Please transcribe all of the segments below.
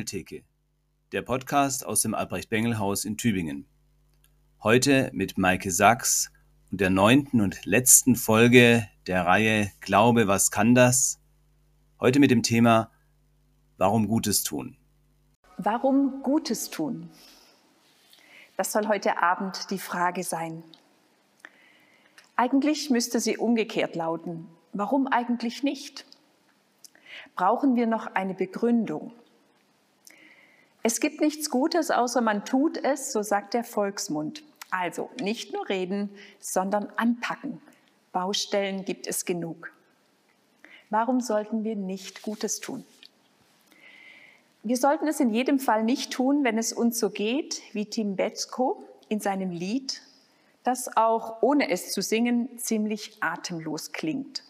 Bengeltheke, der Podcast aus dem Albrecht-Bengel-Haus in Tübingen. Heute mit Maike Sachs und der neunten und letzten Folge der Reihe Glaube, was kann das? Heute mit dem Thema Warum Gutes tun. Warum Gutes tun? Das soll heute Abend die Frage sein. Eigentlich müsste sie umgekehrt lauten. Warum eigentlich nicht? Brauchen wir noch eine Begründung? Es gibt nichts Gutes, außer man tut es, so sagt der Volksmund. Also nicht nur reden, sondern anpacken. Baustellen gibt es genug. Warum sollten wir nicht Gutes tun? Wir sollten es in jedem Fall nicht tun, wenn es uns so geht wie Tim Betzko in seinem Lied, das auch ohne es zu singen ziemlich atemlos klingt.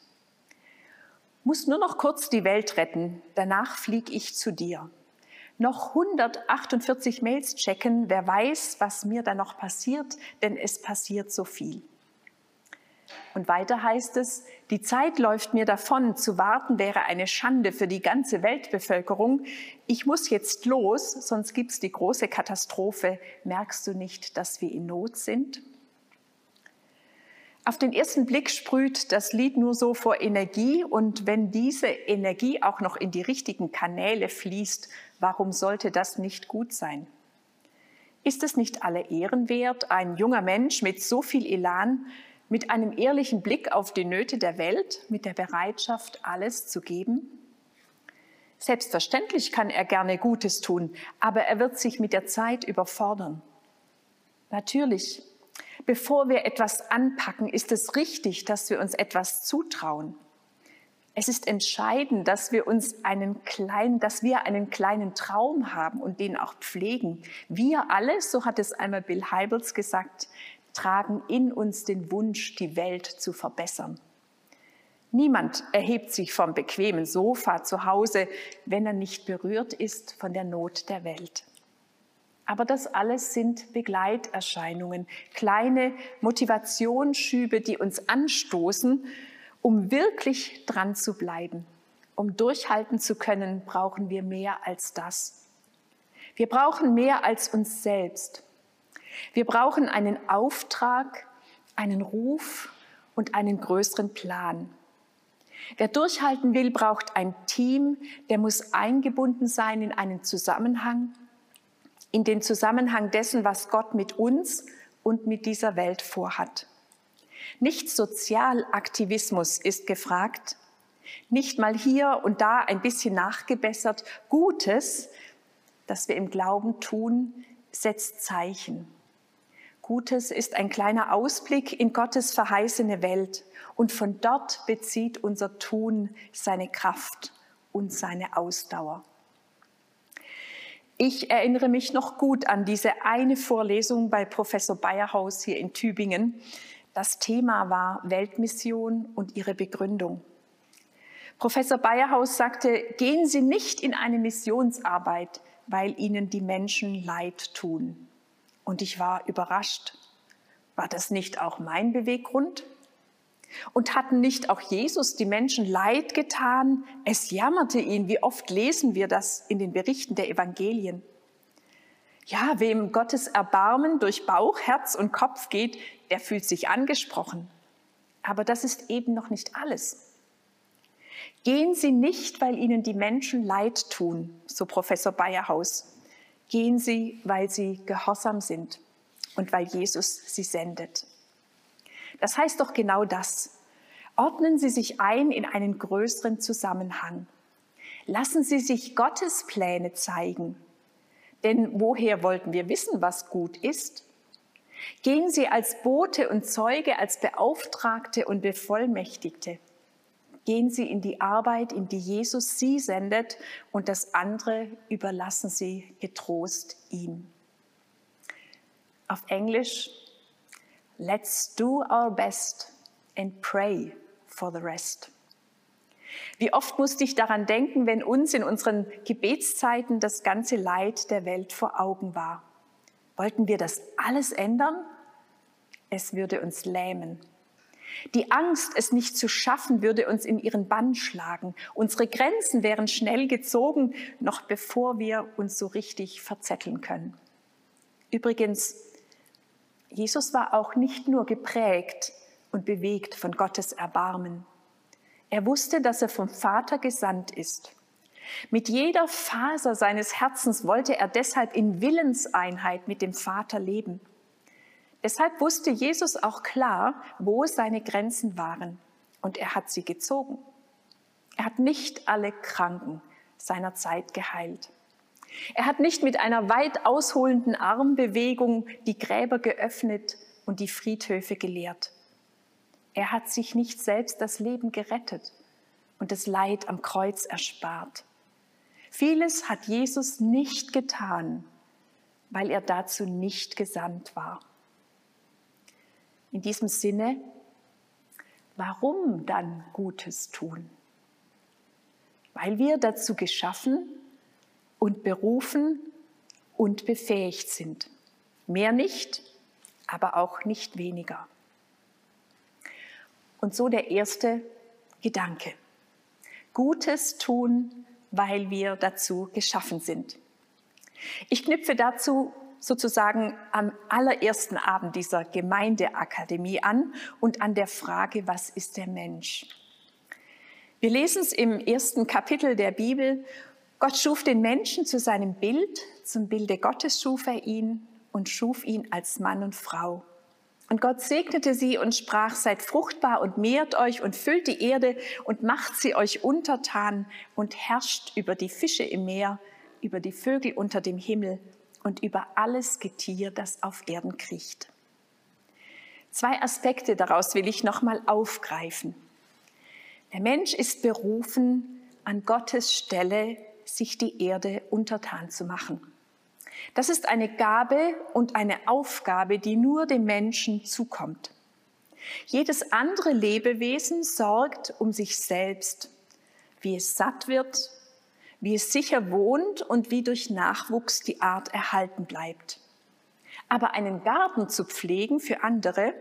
Muss nur noch kurz die Welt retten, danach flieg ich zu dir noch 148 Mails checken. Wer weiß, was mir da noch passiert, denn es passiert so viel. Und weiter heißt es, die Zeit läuft mir davon, zu warten wäre eine Schande für die ganze Weltbevölkerung. Ich muss jetzt los, sonst gibt's die große Katastrophe. Merkst du nicht, dass wir in Not sind? Auf den ersten Blick sprüht das Lied nur so vor Energie und wenn diese Energie auch noch in die richtigen Kanäle fließt, warum sollte das nicht gut sein? Ist es nicht alle Ehren wert, ein junger Mensch mit so viel Elan, mit einem ehrlichen Blick auf die Nöte der Welt, mit der Bereitschaft, alles zu geben? Selbstverständlich kann er gerne Gutes tun, aber er wird sich mit der Zeit überfordern. Natürlich bevor wir etwas anpacken, ist es richtig, dass wir uns etwas zutrauen. Es ist entscheidend, dass wir uns einen kleinen, dass wir einen kleinen Traum haben und den auch pflegen. Wir alle, so hat es einmal Bill Hybels gesagt, tragen in uns den Wunsch, die Welt zu verbessern. Niemand erhebt sich vom bequemen Sofa zu Hause, wenn er nicht berührt ist von der Not der Welt. Aber das alles sind Begleiterscheinungen, kleine Motivationsschübe, die uns anstoßen, um wirklich dran zu bleiben. Um durchhalten zu können, brauchen wir mehr als das. Wir brauchen mehr als uns selbst. Wir brauchen einen Auftrag, einen Ruf und einen größeren Plan. Wer durchhalten will, braucht ein Team, der muss eingebunden sein in einen Zusammenhang in den Zusammenhang dessen, was Gott mit uns und mit dieser Welt vorhat. Nicht Sozialaktivismus ist gefragt, nicht mal hier und da ein bisschen nachgebessert. Gutes, das wir im Glauben tun, setzt Zeichen. Gutes ist ein kleiner Ausblick in Gottes verheißene Welt und von dort bezieht unser Tun seine Kraft und seine Ausdauer. Ich erinnere mich noch gut an diese eine Vorlesung bei Professor Bayerhaus hier in Tübingen. Das Thema war Weltmission und ihre Begründung. Professor Bayerhaus sagte, gehen Sie nicht in eine Missionsarbeit, weil Ihnen die Menschen leid tun. Und ich war überrascht. War das nicht auch mein Beweggrund? Und hatten nicht auch Jesus die Menschen leid getan? Es jammerte ihn. Wie oft lesen wir das in den Berichten der Evangelien? Ja, wem Gottes Erbarmen durch Bauch, Herz und Kopf geht, der fühlt sich angesprochen. Aber das ist eben noch nicht alles. Gehen Sie nicht, weil Ihnen die Menschen leid tun, so Professor Bayerhaus. Gehen Sie, weil Sie gehorsam sind und weil Jesus Sie sendet. Das heißt doch genau das. Ordnen Sie sich ein in einen größeren Zusammenhang. Lassen Sie sich Gottes Pläne zeigen. Denn woher wollten wir wissen, was gut ist? Gehen Sie als Bote und Zeuge, als Beauftragte und Bevollmächtigte. Gehen Sie in die Arbeit, in die Jesus Sie sendet und das andere überlassen Sie getrost ihm. Auf Englisch Let's do our best and pray for the rest. Wie oft musste ich daran denken, wenn uns in unseren Gebetszeiten das ganze Leid der Welt vor Augen war. Wollten wir das alles ändern? Es würde uns lähmen. Die Angst, es nicht zu schaffen, würde uns in ihren Bann schlagen. Unsere Grenzen wären schnell gezogen, noch bevor wir uns so richtig verzetteln können. Übrigens, Jesus war auch nicht nur geprägt und bewegt von Gottes Erbarmen. Er wusste, dass er vom Vater gesandt ist. Mit jeder Faser seines Herzens wollte er deshalb in Willenseinheit mit dem Vater leben. Deshalb wusste Jesus auch klar, wo seine Grenzen waren. Und er hat sie gezogen. Er hat nicht alle Kranken seiner Zeit geheilt. Er hat nicht mit einer weit ausholenden Armbewegung die Gräber geöffnet und die Friedhöfe geleert. Er hat sich nicht selbst das Leben gerettet und das Leid am Kreuz erspart. Vieles hat Jesus nicht getan, weil er dazu nicht gesandt war. In diesem Sinne, warum dann Gutes tun? Weil wir dazu geschaffen und berufen und befähigt sind. Mehr nicht, aber auch nicht weniger. Und so der erste Gedanke. Gutes tun, weil wir dazu geschaffen sind. Ich knüpfe dazu sozusagen am allerersten Abend dieser Gemeindeakademie an und an der Frage, was ist der Mensch? Wir lesen es im ersten Kapitel der Bibel. Gott schuf den Menschen zu seinem Bild, zum Bilde Gottes schuf er ihn und schuf ihn als Mann und Frau. Und Gott segnete sie und sprach, seid fruchtbar und mehrt euch und füllt die Erde und macht sie euch untertan und herrscht über die Fische im Meer, über die Vögel unter dem Himmel und über alles Getier, das auf Erden kriecht. Zwei Aspekte daraus will ich nochmal aufgreifen. Der Mensch ist berufen, an Gottes Stelle sich die Erde untertan zu machen. Das ist eine Gabe und eine Aufgabe, die nur dem Menschen zukommt. Jedes andere Lebewesen sorgt um sich selbst, wie es satt wird, wie es sicher wohnt und wie durch Nachwuchs die Art erhalten bleibt. Aber einen Garten zu pflegen für andere,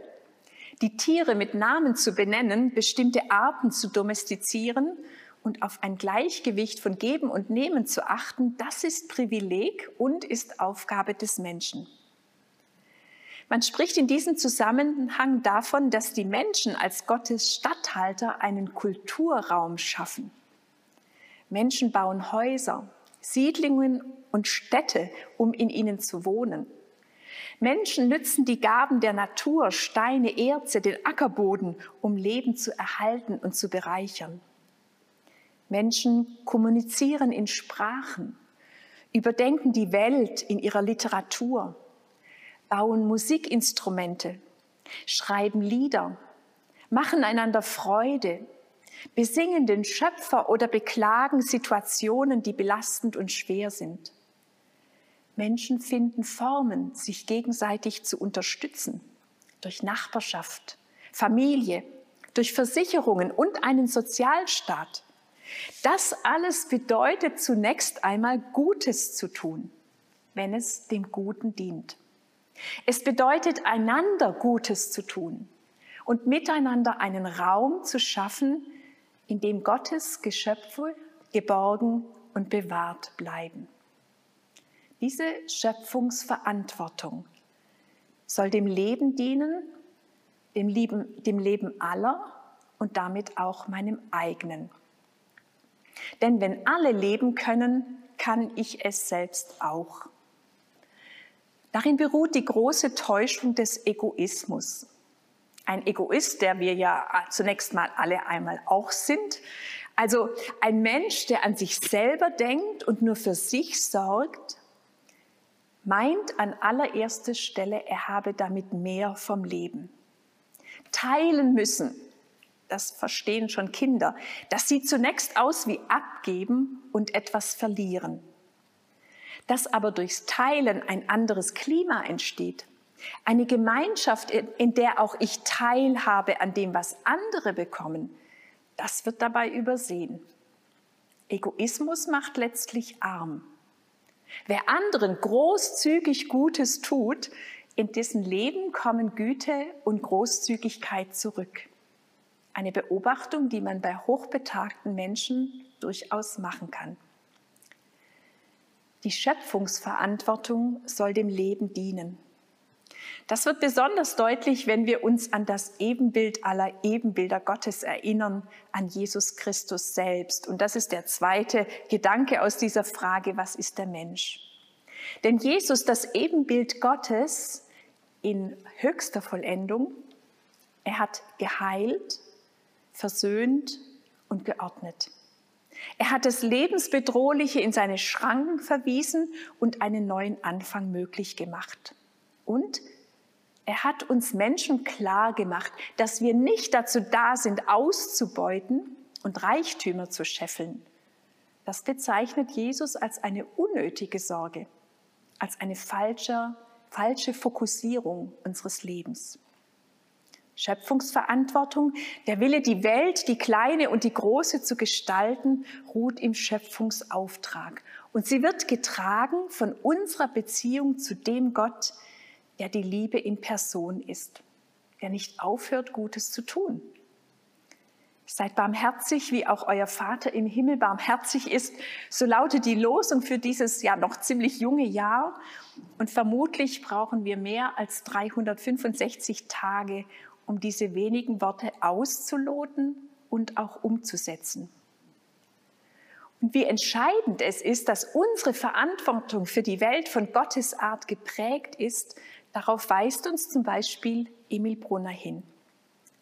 die Tiere mit Namen zu benennen, bestimmte Arten zu domestizieren und auf ein Gleichgewicht von Geben und Nehmen zu achten, das ist Privileg und ist Aufgabe des Menschen. Man spricht in diesem Zusammenhang davon, dass die Menschen als Gottes Statthalter einen Kulturraum schaffen. Menschen bauen Häuser, Siedlungen und Städte, um in ihnen zu wohnen. Menschen nützen die Gaben der Natur, Steine, Erze, den Ackerboden, um Leben zu erhalten und zu bereichern. Menschen kommunizieren in Sprachen, überdenken die Welt in ihrer Literatur, bauen Musikinstrumente, schreiben Lieder, machen einander Freude, besingen den Schöpfer oder beklagen Situationen, die belastend und schwer sind. Menschen finden Formen, sich gegenseitig zu unterstützen, durch Nachbarschaft, Familie, durch Versicherungen und einen Sozialstaat. Das alles bedeutet zunächst einmal Gutes zu tun, wenn es dem Guten dient. Es bedeutet einander Gutes zu tun und miteinander einen Raum zu schaffen, in dem Gottes Geschöpfe geborgen und bewahrt bleiben. Diese Schöpfungsverantwortung soll dem Leben dienen, dem Leben, dem Leben aller und damit auch meinem eigenen. Denn wenn alle leben können, kann ich es selbst auch. Darin beruht die große Täuschung des Egoismus ein Egoist, der wir ja zunächst mal alle einmal auch sind. Also ein Mensch, der an sich selber denkt und nur für sich sorgt, meint an allererster Stelle, er habe damit mehr vom Leben. Teilen müssen, das verstehen schon Kinder, das sieht zunächst aus wie abgeben und etwas verlieren. Dass aber durchs Teilen ein anderes Klima entsteht, eine Gemeinschaft, in der auch ich teilhabe an dem, was andere bekommen, das wird dabei übersehen. Egoismus macht letztlich arm. Wer anderen großzügig Gutes tut, in dessen Leben kommen Güte und Großzügigkeit zurück. Eine Beobachtung, die man bei hochbetagten Menschen durchaus machen kann. Die Schöpfungsverantwortung soll dem Leben dienen. Das wird besonders deutlich, wenn wir uns an das Ebenbild aller Ebenbilder Gottes erinnern, an Jesus Christus selbst. Und das ist der zweite Gedanke aus dieser Frage, was ist der Mensch? Denn Jesus, das Ebenbild Gottes in höchster Vollendung, er hat geheilt, versöhnt und geordnet. Er hat das Lebensbedrohliche in seine Schranken verwiesen und einen neuen Anfang möglich gemacht. Und er hat uns Menschen klar gemacht, dass wir nicht dazu da sind, auszubeuten und Reichtümer zu scheffeln. Das bezeichnet Jesus als eine unnötige Sorge, als eine falsche, falsche Fokussierung unseres Lebens. Schöpfungsverantwortung, der Wille, die Welt, die kleine und die große zu gestalten, ruht im Schöpfungsauftrag. Und sie wird getragen von unserer Beziehung zu dem Gott, der die Liebe in Person ist, der nicht aufhört, Gutes zu tun. Seid barmherzig, wie auch euer Vater im Himmel barmherzig ist. So lautet die Losung für dieses ja noch ziemlich junge Jahr. Und vermutlich brauchen wir mehr als 365 Tage, um diese wenigen Worte auszuloten und auch umzusetzen. Und wie entscheidend es ist, dass unsere Verantwortung für die Welt von Gottes Art geprägt ist, Darauf weist uns zum Beispiel Emil Brunner hin.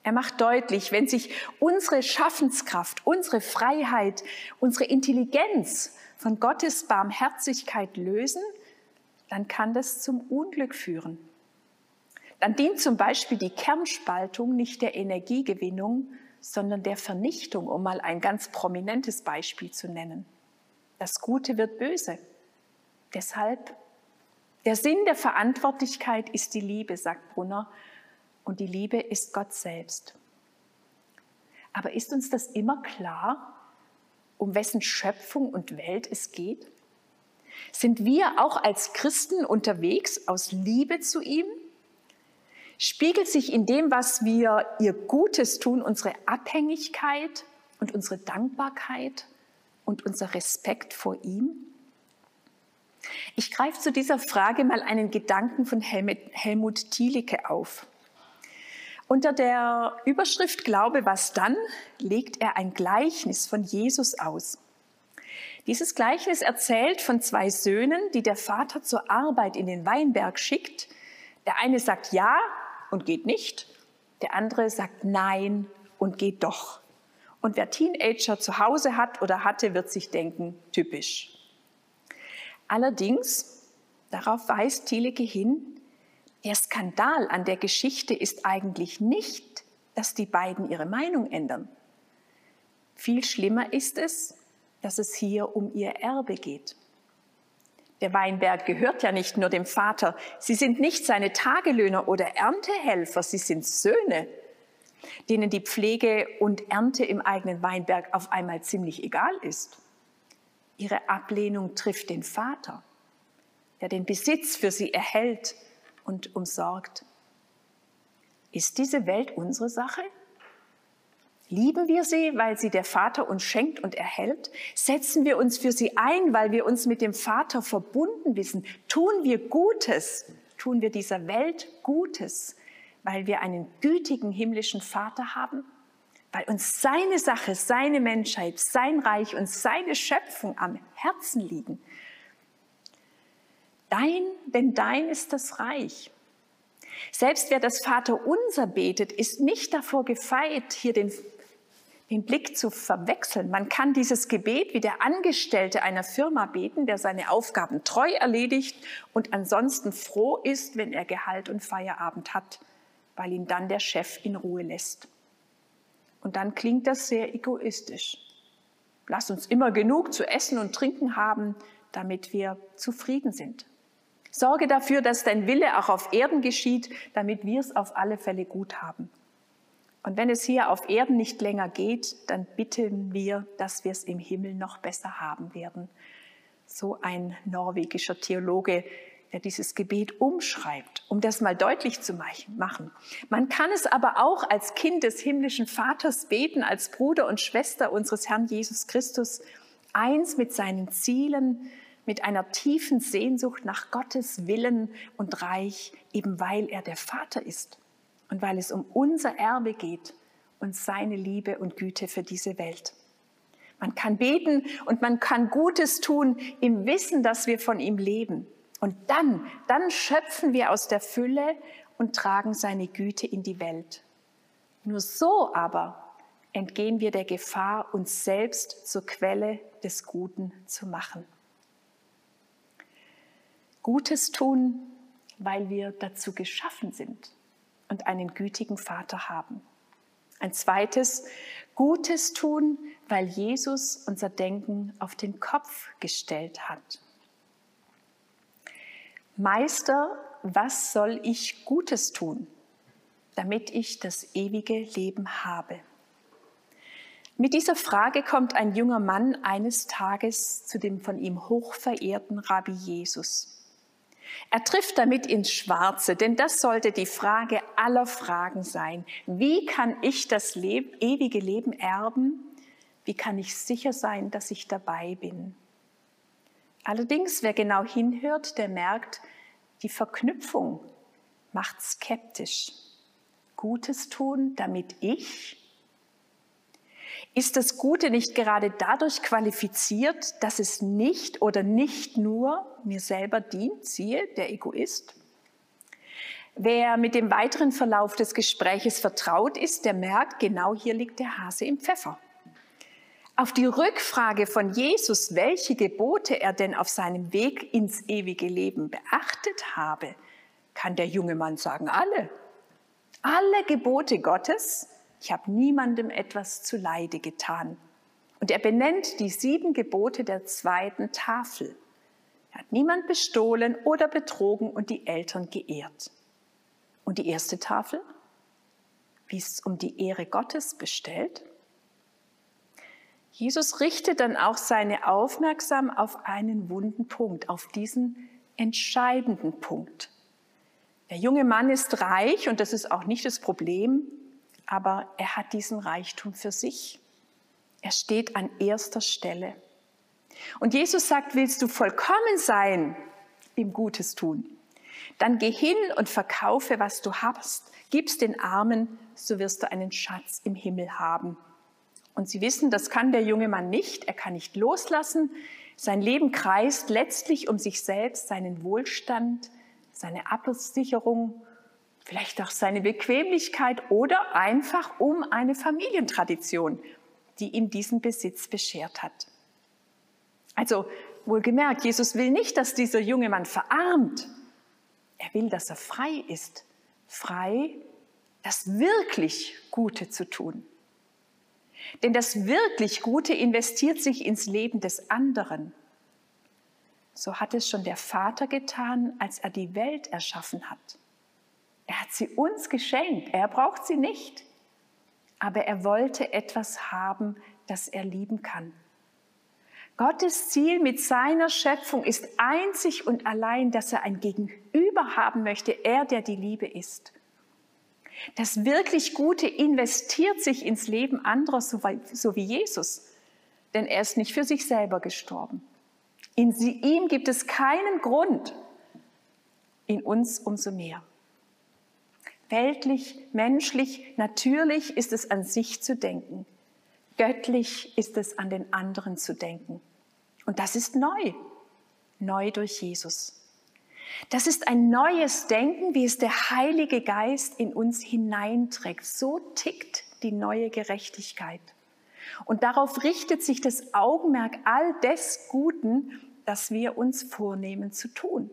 Er macht deutlich, wenn sich unsere Schaffenskraft, unsere Freiheit, unsere Intelligenz von Gottes Barmherzigkeit lösen, dann kann das zum Unglück führen. Dann dient zum Beispiel die Kernspaltung nicht der Energiegewinnung, sondern der Vernichtung, um mal ein ganz prominentes Beispiel zu nennen. Das Gute wird böse. Deshalb der Sinn der Verantwortlichkeit ist die Liebe, sagt Brunner, und die Liebe ist Gott selbst. Aber ist uns das immer klar, um wessen Schöpfung und Welt es geht? Sind wir auch als Christen unterwegs aus Liebe zu ihm? Spiegelt sich in dem, was wir ihr Gutes tun, unsere Abhängigkeit und unsere Dankbarkeit und unser Respekt vor ihm? Ich greife zu dieser Frage mal einen Gedanken von Helmut Thielicke auf. Unter der Überschrift Glaube, was dann legt er ein Gleichnis von Jesus aus. Dieses Gleichnis erzählt von zwei Söhnen, die der Vater zur Arbeit in den Weinberg schickt. Der eine sagt ja und geht nicht, der andere sagt nein und geht doch. Und wer Teenager zu Hause hat oder hatte, wird sich denken, typisch. Allerdings, darauf weist Thielicke hin, der Skandal an der Geschichte ist eigentlich nicht, dass die beiden ihre Meinung ändern. Viel schlimmer ist es, dass es hier um ihr Erbe geht. Der Weinberg gehört ja nicht nur dem Vater. Sie sind nicht seine Tagelöhner oder Erntehelfer, sie sind Söhne, denen die Pflege und Ernte im eigenen Weinberg auf einmal ziemlich egal ist. Ihre Ablehnung trifft den Vater, der den Besitz für sie erhält und umsorgt. Ist diese Welt unsere Sache? Lieben wir sie, weil sie der Vater uns schenkt und erhält? Setzen wir uns für sie ein, weil wir uns mit dem Vater verbunden wissen? Tun wir Gutes? Tun wir dieser Welt Gutes, weil wir einen gütigen himmlischen Vater haben? weil uns seine Sache, seine Menschheit, sein Reich und seine Schöpfung am Herzen liegen. Dein, denn dein ist das Reich. Selbst wer das Vaterunser betet, ist nicht davor gefeit, hier den, den Blick zu verwechseln. Man kann dieses Gebet wie der Angestellte einer Firma beten, der seine Aufgaben treu erledigt und ansonsten froh ist, wenn er Gehalt und Feierabend hat, weil ihn dann der Chef in Ruhe lässt. Und dann klingt das sehr egoistisch. Lass uns immer genug zu essen und trinken haben, damit wir zufrieden sind. Sorge dafür, dass dein Wille auch auf Erden geschieht, damit wir es auf alle Fälle gut haben. Und wenn es hier auf Erden nicht länger geht, dann bitten wir, dass wir es im Himmel noch besser haben werden. So ein norwegischer Theologe, der dieses Gebet umschreibt, um das mal deutlich zu machen. Man kann es aber auch als Kind des himmlischen Vaters beten, als Bruder und Schwester unseres Herrn Jesus Christus, eins mit seinen Zielen, mit einer tiefen Sehnsucht nach Gottes Willen und Reich, eben weil er der Vater ist und weil es um unser Erbe geht und seine Liebe und Güte für diese Welt. Man kann beten und man kann Gutes tun im Wissen, dass wir von ihm leben. Und dann, dann schöpfen wir aus der Fülle und tragen seine Güte in die Welt. Nur so aber entgehen wir der Gefahr, uns selbst zur Quelle des Guten zu machen. Gutes tun, weil wir dazu geschaffen sind und einen gütigen Vater haben. Ein zweites, Gutes tun, weil Jesus unser Denken auf den Kopf gestellt hat. Meister, was soll ich Gutes tun, damit ich das ewige Leben habe? Mit dieser Frage kommt ein junger Mann eines Tages zu dem von ihm hochverehrten Rabbi Jesus. Er trifft damit ins Schwarze, denn das sollte die Frage aller Fragen sein. Wie kann ich das Leben, ewige Leben erben? Wie kann ich sicher sein, dass ich dabei bin? Allerdings, wer genau hinhört, der merkt, die Verknüpfung macht skeptisch. Gutes tun, damit ich ist das Gute nicht gerade dadurch qualifiziert, dass es nicht oder nicht nur mir selber dient, siehe, der Egoist? Wer mit dem weiteren Verlauf des Gespräches vertraut ist, der merkt, genau hier liegt der Hase im Pfeffer. Auf die Rückfrage von Jesus, welche Gebote er denn auf seinem Weg ins ewige Leben beachtet habe, kann der junge Mann sagen, alle. Alle Gebote Gottes ich habe niemandem etwas zu Leide getan. Und er benennt die sieben Gebote der zweiten Tafel. Er hat niemand bestohlen oder betrogen und die Eltern geehrt. Und die erste Tafel? Wie es um die Ehre Gottes bestellt? Jesus richtet dann auch seine Aufmerksamkeit auf einen wunden Punkt, auf diesen entscheidenden Punkt. Der junge Mann ist reich und das ist auch nicht das Problem aber er hat diesen Reichtum für sich. Er steht an erster Stelle. Und Jesus sagt, willst du vollkommen sein im Gutes tun? Dann geh hin und verkaufe, was du hast, gib's den Armen, so wirst du einen Schatz im Himmel haben. Und Sie wissen, das kann der junge Mann nicht, er kann nicht loslassen. Sein Leben kreist letztlich um sich selbst, seinen Wohlstand, seine Absicherung vielleicht auch seine Bequemlichkeit oder einfach um eine Familientradition, die ihm diesen Besitz beschert hat. Also wohlgemerkt, Jesus will nicht, dass dieser junge Mann verarmt. Er will, dass er frei ist. Frei, das wirklich Gute zu tun. Denn das wirklich Gute investiert sich ins Leben des anderen. So hat es schon der Vater getan, als er die Welt erschaffen hat. Er hat sie uns geschenkt. Er braucht sie nicht. Aber er wollte etwas haben, das er lieben kann. Gottes Ziel mit seiner Schöpfung ist einzig und allein, dass er ein Gegenüber haben möchte, er, der die Liebe ist. Das wirklich Gute investiert sich ins Leben anderer, so wie Jesus, denn er ist nicht für sich selber gestorben. In ihm gibt es keinen Grund, in uns umso mehr. Weltlich, menschlich, natürlich ist es an sich zu denken. Göttlich ist es an den anderen zu denken. Und das ist neu. Neu durch Jesus. Das ist ein neues Denken, wie es der Heilige Geist in uns hineinträgt. So tickt die neue Gerechtigkeit. Und darauf richtet sich das Augenmerk all des Guten, das wir uns vornehmen zu tun.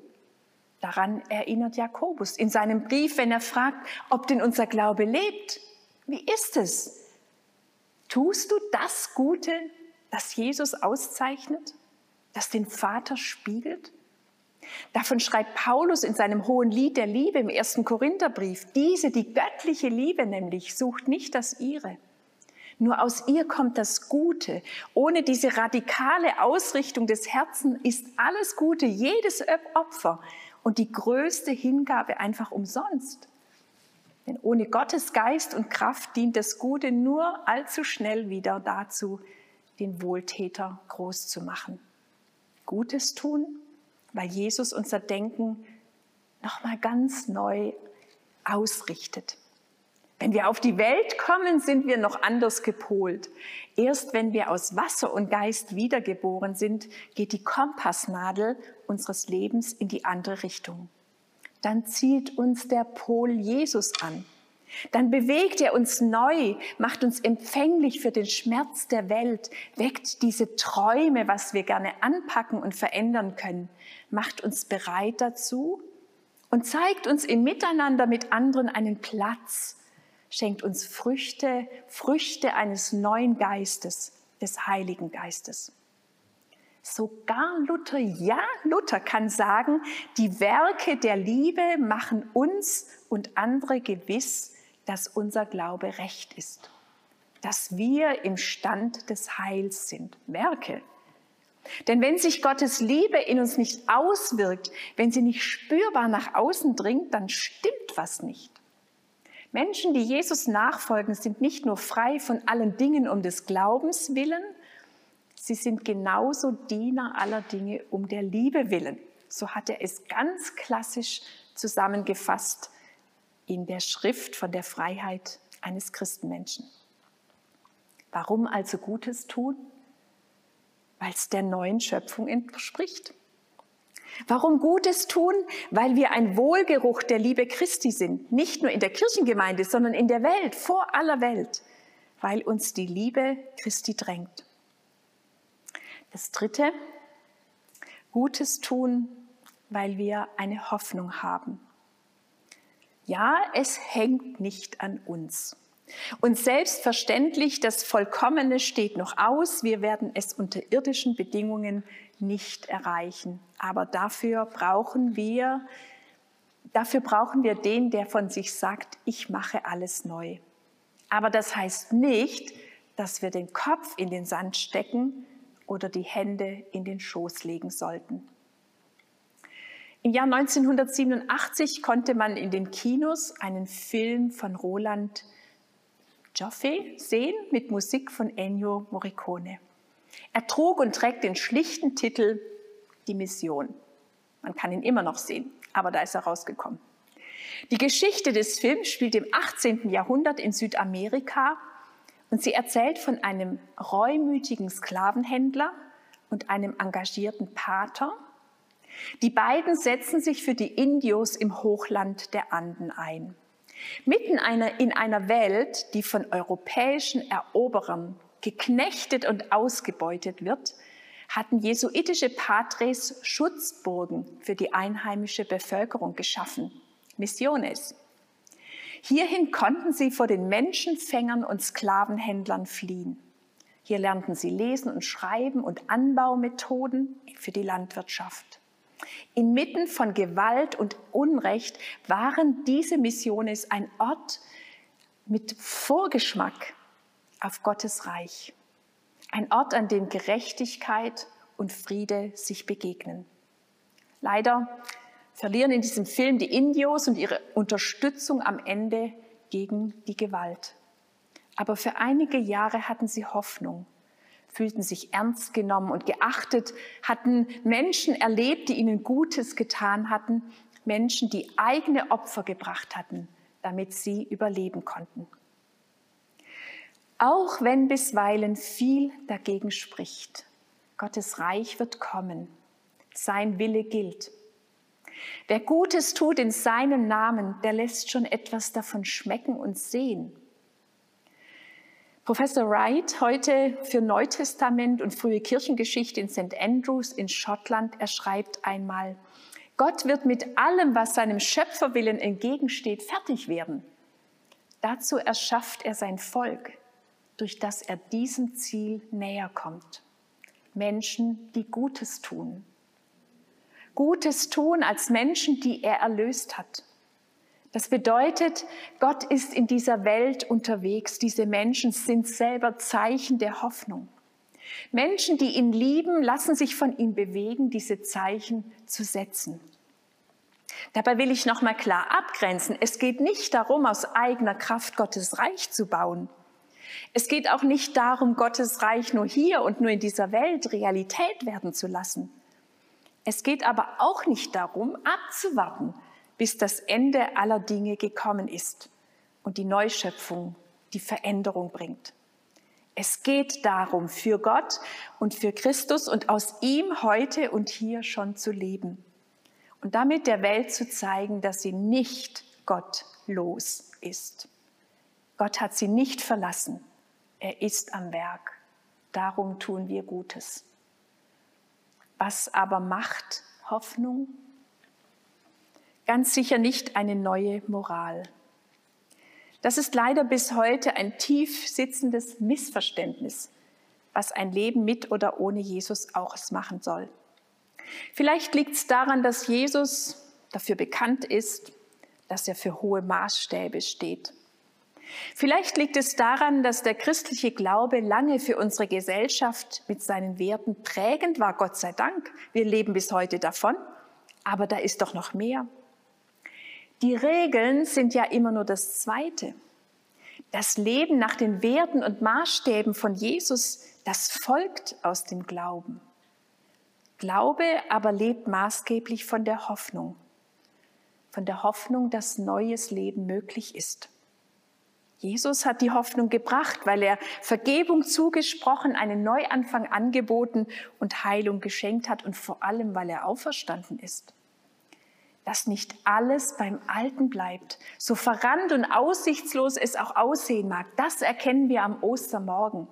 Daran erinnert Jakobus in seinem Brief, wenn er fragt, ob denn unser Glaube lebt. Wie ist es? Tust du das Gute, das Jesus auszeichnet, das den Vater spiegelt? Davon schreibt Paulus in seinem hohen Lied der Liebe im ersten Korintherbrief. Diese, die göttliche Liebe nämlich, sucht nicht das ihre. Nur aus ihr kommt das Gute. Ohne diese radikale Ausrichtung des Herzens ist alles Gute, jedes Opfer und die größte Hingabe einfach umsonst. Denn ohne Gottes Geist und Kraft dient das Gute nur allzu schnell wieder dazu, den Wohltäter groß zu machen. Gutes tun, weil Jesus unser Denken nochmal ganz neu ausrichtet. Wenn wir auf die Welt kommen, sind wir noch anders gepolt. Erst wenn wir aus Wasser und Geist wiedergeboren sind, geht die Kompassnadel unseres Lebens in die andere Richtung. Dann zieht uns der Pol Jesus an. Dann bewegt er uns neu, macht uns empfänglich für den Schmerz der Welt, weckt diese Träume, was wir gerne anpacken und verändern können, macht uns bereit dazu und zeigt uns im Miteinander mit anderen einen Platz, schenkt uns Früchte, Früchte eines neuen Geistes, des Heiligen Geistes. Sogar Luther, ja, Luther kann sagen, die Werke der Liebe machen uns und andere gewiss, dass unser Glaube recht ist, dass wir im Stand des Heils sind. Werke. Denn wenn sich Gottes Liebe in uns nicht auswirkt, wenn sie nicht spürbar nach außen dringt, dann stimmt was nicht. Menschen, die Jesus nachfolgen, sind nicht nur frei von allen Dingen um des Glaubens willen, sie sind genauso Diener aller Dinge um der Liebe willen. So hat er es ganz klassisch zusammengefasst in der Schrift von der Freiheit eines Christenmenschen. Warum also Gutes tun? Weil es der neuen Schöpfung entspricht. Warum Gutes tun? Weil wir ein Wohlgeruch der Liebe Christi sind, nicht nur in der Kirchengemeinde, sondern in der Welt, vor aller Welt, weil uns die Liebe Christi drängt. Das Dritte, Gutes tun, weil wir eine Hoffnung haben. Ja, es hängt nicht an uns. Und selbstverständlich, das Vollkommene steht noch aus. Wir werden es unter irdischen Bedingungen nicht erreichen. Aber dafür brauchen wir, dafür brauchen wir den, der von sich sagt, ich mache alles neu. Aber das heißt nicht, dass wir den Kopf in den Sand stecken oder die Hände in den Schoß legen sollten. Im Jahr 1987 konnte man in den Kinos einen Film von Roland Joffe sehen mit Musik von Ennio Morricone. Er trug und trägt den schlichten Titel Die Mission. Man kann ihn immer noch sehen, aber da ist er rausgekommen. Die Geschichte des Films spielt im 18. Jahrhundert in Südamerika und sie erzählt von einem reumütigen Sklavenhändler und einem engagierten Pater, die beiden setzen sich für die Indios im Hochland der Anden ein. Mitten in einer Welt, die von europäischen Eroberern geknechtet und ausgebeutet wird, hatten jesuitische Patres Schutzburgen für die einheimische Bevölkerung geschaffen, Missiones. Hierhin konnten sie vor den Menschenfängern und Sklavenhändlern fliehen. Hier lernten sie lesen und schreiben und Anbaumethoden für die Landwirtschaft. Inmitten von Gewalt und Unrecht waren diese Missionen ein Ort mit Vorgeschmack auf Gottes Reich. Ein Ort, an dem Gerechtigkeit und Friede sich begegnen. Leider verlieren in diesem Film die Indios und ihre Unterstützung am Ende gegen die Gewalt. Aber für einige Jahre hatten sie Hoffnung fühlten sich ernst genommen und geachtet, hatten Menschen erlebt, die ihnen Gutes getan hatten, Menschen, die eigene Opfer gebracht hatten, damit sie überleben konnten. Auch wenn bisweilen viel dagegen spricht, Gottes Reich wird kommen, sein Wille gilt. Wer Gutes tut in seinem Namen, der lässt schon etwas davon schmecken und sehen. Professor Wright, heute für Neutestament und frühe Kirchengeschichte in St. Andrews in Schottland, er schreibt einmal, Gott wird mit allem, was seinem Schöpferwillen entgegensteht, fertig werden. Dazu erschafft er sein Volk, durch das er diesem Ziel näher kommt. Menschen, die Gutes tun. Gutes tun als Menschen, die er erlöst hat. Das bedeutet, Gott ist in dieser Welt unterwegs. Diese Menschen sind selber Zeichen der Hoffnung. Menschen, die ihn lieben, lassen sich von ihm bewegen, diese Zeichen zu setzen. Dabei will ich noch mal klar abgrenzen. Es geht nicht darum, aus eigener Kraft Gottes Reich zu bauen. Es geht auch nicht darum, Gottes Reich nur hier und nur in dieser Welt Realität werden zu lassen. Es geht aber auch nicht darum, abzuwarten, bis das Ende aller Dinge gekommen ist und die Neuschöpfung, die Veränderung bringt. Es geht darum, für Gott und für Christus und aus ihm heute und hier schon zu leben und damit der Welt zu zeigen, dass sie nicht gottlos ist. Gott hat sie nicht verlassen. Er ist am Werk. Darum tun wir Gutes. Was aber macht Hoffnung? Ganz sicher nicht eine neue Moral. Das ist leider bis heute ein tief sitzendes Missverständnis, was ein Leben mit oder ohne Jesus auch machen soll. Vielleicht liegt es daran, dass Jesus dafür bekannt ist, dass er für hohe Maßstäbe steht. Vielleicht liegt es daran, dass der christliche Glaube lange für unsere Gesellschaft mit seinen Werten prägend war, Gott sei Dank. Wir leben bis heute davon, aber da ist doch noch mehr. Die Regeln sind ja immer nur das Zweite. Das Leben nach den Werten und Maßstäben von Jesus, das folgt aus dem Glauben. Glaube aber lebt maßgeblich von der Hoffnung, von der Hoffnung, dass neues Leben möglich ist. Jesus hat die Hoffnung gebracht, weil er Vergebung zugesprochen, einen Neuanfang angeboten und Heilung geschenkt hat und vor allem, weil er auferstanden ist dass nicht alles beim Alten bleibt, so verrannt und aussichtslos es auch aussehen mag. Das erkennen wir am Ostermorgen.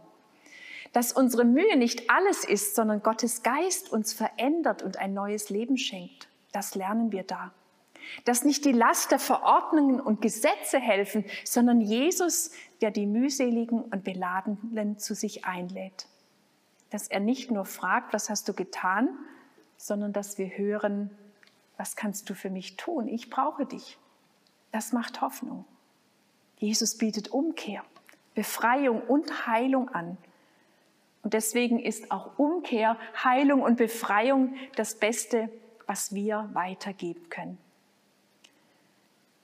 Dass unsere Mühe nicht alles ist, sondern Gottes Geist uns verändert und ein neues Leben schenkt. Das lernen wir da. Dass nicht die Last der Verordnungen und Gesetze helfen, sondern Jesus, der die mühseligen und beladenen zu sich einlädt. Dass er nicht nur fragt, was hast du getan, sondern dass wir hören, was kannst du für mich tun? Ich brauche dich. Das macht Hoffnung. Jesus bietet Umkehr, Befreiung und Heilung an. Und deswegen ist auch Umkehr, Heilung und Befreiung das Beste, was wir weitergeben können.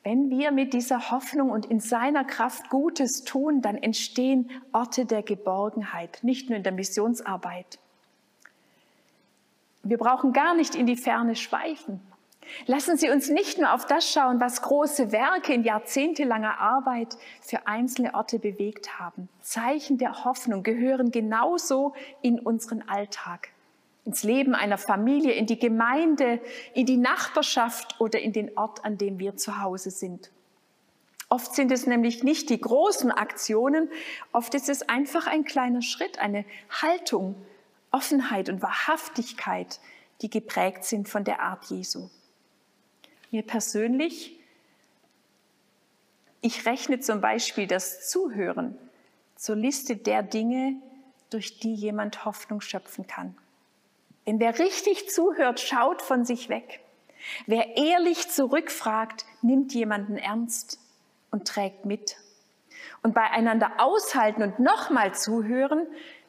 Wenn wir mit dieser Hoffnung und in seiner Kraft Gutes tun, dann entstehen Orte der Geborgenheit, nicht nur in der Missionsarbeit. Wir brauchen gar nicht in die Ferne schweifen. Lassen Sie uns nicht nur auf das schauen, was große Werke in jahrzehntelanger Arbeit für einzelne Orte bewegt haben. Zeichen der Hoffnung gehören genauso in unseren Alltag, ins Leben einer Familie, in die Gemeinde, in die Nachbarschaft oder in den Ort, an dem wir zu Hause sind. Oft sind es nämlich nicht die großen Aktionen, oft ist es einfach ein kleiner Schritt, eine Haltung, Offenheit und Wahrhaftigkeit, die geprägt sind von der Art Jesu. Mir persönlich, ich rechne zum Beispiel das Zuhören zur Liste der Dinge, durch die jemand Hoffnung schöpfen kann. Denn wer richtig zuhört, schaut von sich weg. Wer ehrlich zurückfragt, nimmt jemanden ernst und trägt mit. Und beieinander aushalten und nochmal zuhören,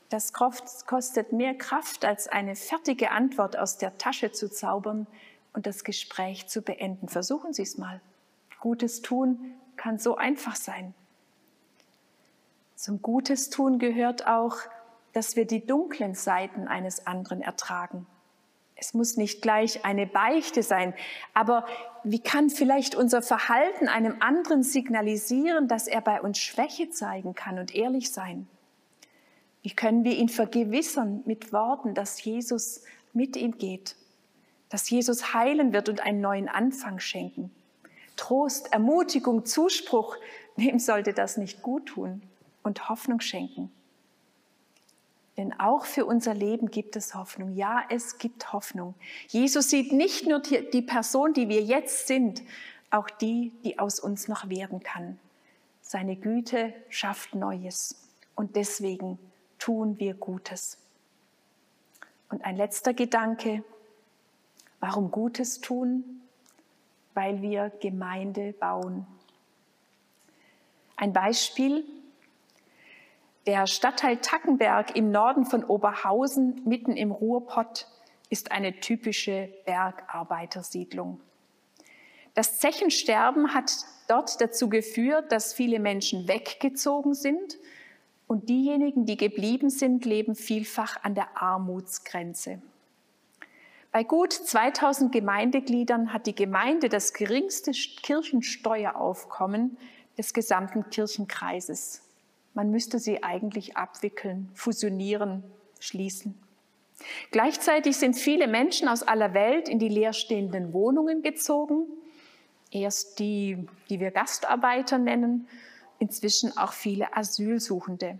das kostet mehr Kraft, als eine fertige Antwort aus der Tasche zu zaubern, und das Gespräch zu beenden. Versuchen Sie es mal. Gutes tun kann so einfach sein. Zum Gutes tun gehört auch, dass wir die dunklen Seiten eines anderen ertragen. Es muss nicht gleich eine Beichte sein, aber wie kann vielleicht unser Verhalten einem anderen signalisieren, dass er bei uns Schwäche zeigen kann und ehrlich sein? Wie können wir ihn vergewissern mit Worten, dass Jesus mit ihm geht dass Jesus heilen wird und einen neuen Anfang schenken. Trost, Ermutigung, Zuspruch, wem sollte das nicht gut tun und Hoffnung schenken? Denn auch für unser Leben gibt es Hoffnung. Ja, es gibt Hoffnung. Jesus sieht nicht nur die Person, die wir jetzt sind, auch die, die aus uns noch werden kann. Seine Güte schafft Neues und deswegen tun wir Gutes. Und ein letzter Gedanke, Warum Gutes tun? Weil wir Gemeinde bauen. Ein Beispiel. Der Stadtteil Tackenberg im Norden von Oberhausen, mitten im Ruhrpott, ist eine typische Bergarbeitersiedlung. Das Zechensterben hat dort dazu geführt, dass viele Menschen weggezogen sind und diejenigen, die geblieben sind, leben vielfach an der Armutsgrenze. Bei gut 2000 Gemeindegliedern hat die Gemeinde das geringste Kirchensteueraufkommen des gesamten Kirchenkreises. Man müsste sie eigentlich abwickeln, fusionieren, schließen. Gleichzeitig sind viele Menschen aus aller Welt in die leerstehenden Wohnungen gezogen. Erst die, die wir Gastarbeiter nennen, inzwischen auch viele Asylsuchende.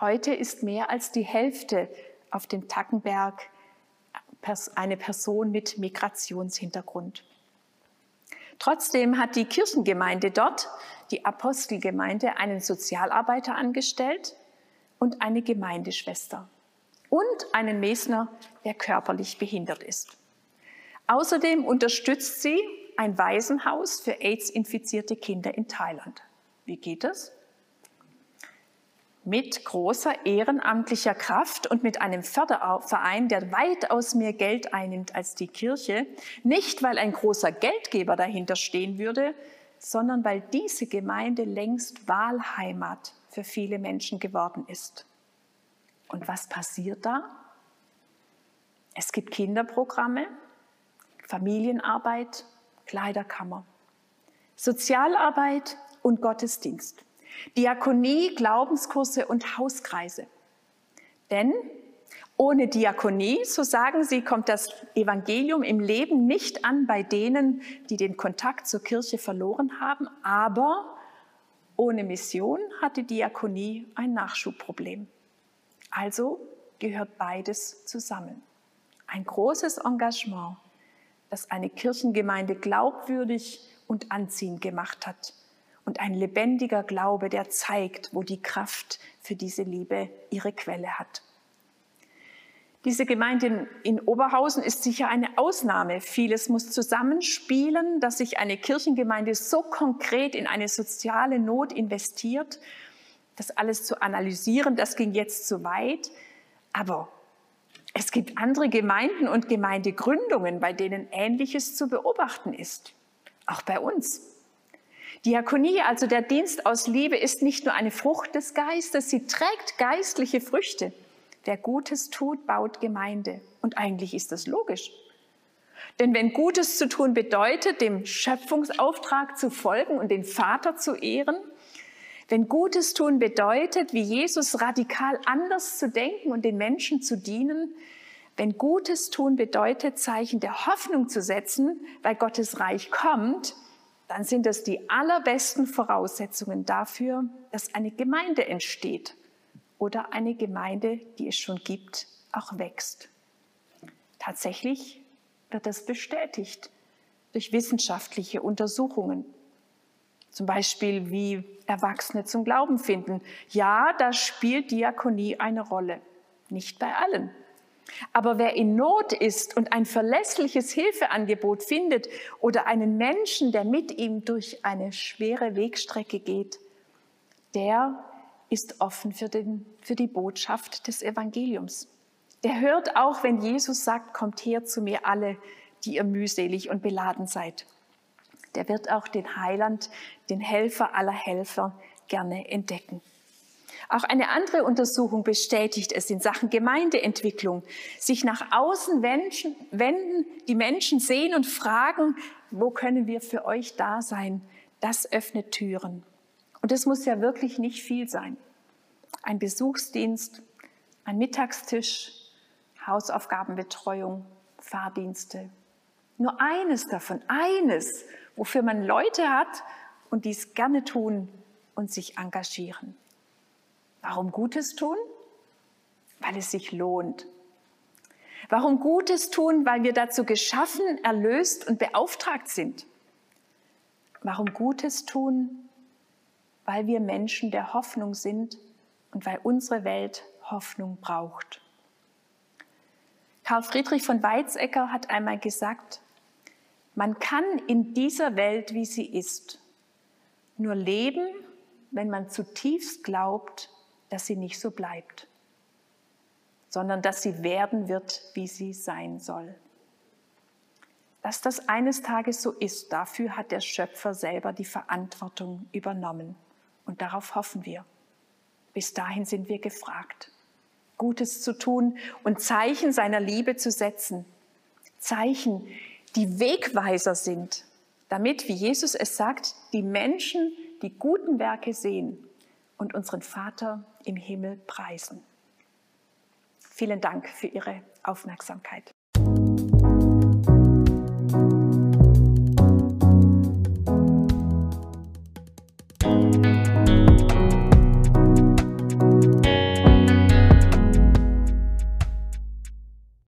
Heute ist mehr als die Hälfte auf dem Tackenberg eine Person mit Migrationshintergrund. Trotzdem hat die Kirchengemeinde dort, die Apostelgemeinde, einen Sozialarbeiter angestellt und eine Gemeindeschwester und einen Mesner, der körperlich behindert ist. Außerdem unterstützt sie ein Waisenhaus für AIDS-infizierte Kinder in Thailand. Wie geht das? Mit großer ehrenamtlicher Kraft und mit einem Förderverein, der weitaus mehr Geld einnimmt als die Kirche, nicht weil ein großer Geldgeber dahinter stehen würde, sondern weil diese Gemeinde längst Wahlheimat für viele Menschen geworden ist. Und was passiert da? Es gibt Kinderprogramme, Familienarbeit, Kleiderkammer, Sozialarbeit und Gottesdienst, Diakonie, Glaubenskurse und Hauskreise. Denn ohne Diakonie, so sagen sie, kommt das Evangelium im Leben nicht an bei denen, die den Kontakt zur Kirche verloren haben, aber ohne Mission hat die Diakonie ein Nachschubproblem. Also gehört beides zusammen. Ein großes Engagement, das eine Kirchengemeinde glaubwürdig und anziehend gemacht hat. Und ein lebendiger Glaube, der zeigt, wo die Kraft für diese Liebe ihre Quelle hat. Diese Gemeinde in Oberhausen ist sicher eine Ausnahme. Vieles muss zusammenspielen, dass sich eine Kirchengemeinde so konkret in eine soziale Not investiert das alles zu analysieren, das ging jetzt zu weit. Aber es gibt andere Gemeinden und Gemeindegründungen, bei denen Ähnliches zu beobachten ist. Auch bei uns. Diakonie, also der Dienst aus Liebe, ist nicht nur eine Frucht des Geistes, sie trägt geistliche Früchte. Wer Gutes tut, baut Gemeinde. Und eigentlich ist das logisch. Denn wenn Gutes zu tun bedeutet, dem Schöpfungsauftrag zu folgen und den Vater zu ehren, wenn Gutes tun bedeutet, wie Jesus radikal anders zu denken und den Menschen zu dienen, wenn Gutes tun bedeutet, Zeichen der Hoffnung zu setzen, weil Gottes Reich kommt, dann sind das die allerbesten Voraussetzungen dafür, dass eine Gemeinde entsteht oder eine Gemeinde, die es schon gibt, auch wächst. Tatsächlich wird das bestätigt durch wissenschaftliche Untersuchungen. Zum Beispiel, wie Erwachsene zum Glauben finden. Ja, da spielt Diakonie eine Rolle. Nicht bei allen. Aber wer in Not ist und ein verlässliches Hilfeangebot findet oder einen Menschen, der mit ihm durch eine schwere Wegstrecke geht, der ist offen für, den, für die Botschaft des Evangeliums. Der hört auch, wenn Jesus sagt, kommt her zu mir alle, die ihr mühselig und beladen seid der wird auch den Heiland, den Helfer aller Helfer gerne entdecken. Auch eine andere Untersuchung bestätigt es in Sachen Gemeindeentwicklung. Sich nach außen wenden, die Menschen sehen und fragen, wo können wir für euch da sein? Das öffnet Türen. Und es muss ja wirklich nicht viel sein. Ein Besuchsdienst, ein Mittagstisch, Hausaufgabenbetreuung, Fahrdienste. Nur eines davon, eines wofür man Leute hat und dies gerne tun und sich engagieren. Warum Gutes tun? Weil es sich lohnt. Warum Gutes tun? Weil wir dazu geschaffen, erlöst und beauftragt sind. Warum Gutes tun? Weil wir Menschen der Hoffnung sind und weil unsere Welt Hoffnung braucht. Karl Friedrich von Weizsäcker hat einmal gesagt, man kann in dieser Welt, wie sie ist, nur leben, wenn man zutiefst glaubt, dass sie nicht so bleibt, sondern dass sie werden wird, wie sie sein soll. Dass das eines Tages so ist, dafür hat der Schöpfer selber die Verantwortung übernommen. Und darauf hoffen wir. Bis dahin sind wir gefragt, Gutes zu tun und Zeichen seiner Liebe zu setzen. Zeichen, die Wegweiser sind, damit, wie Jesus es sagt, die Menschen die guten Werke sehen und unseren Vater im Himmel preisen. Vielen Dank für Ihre Aufmerksamkeit.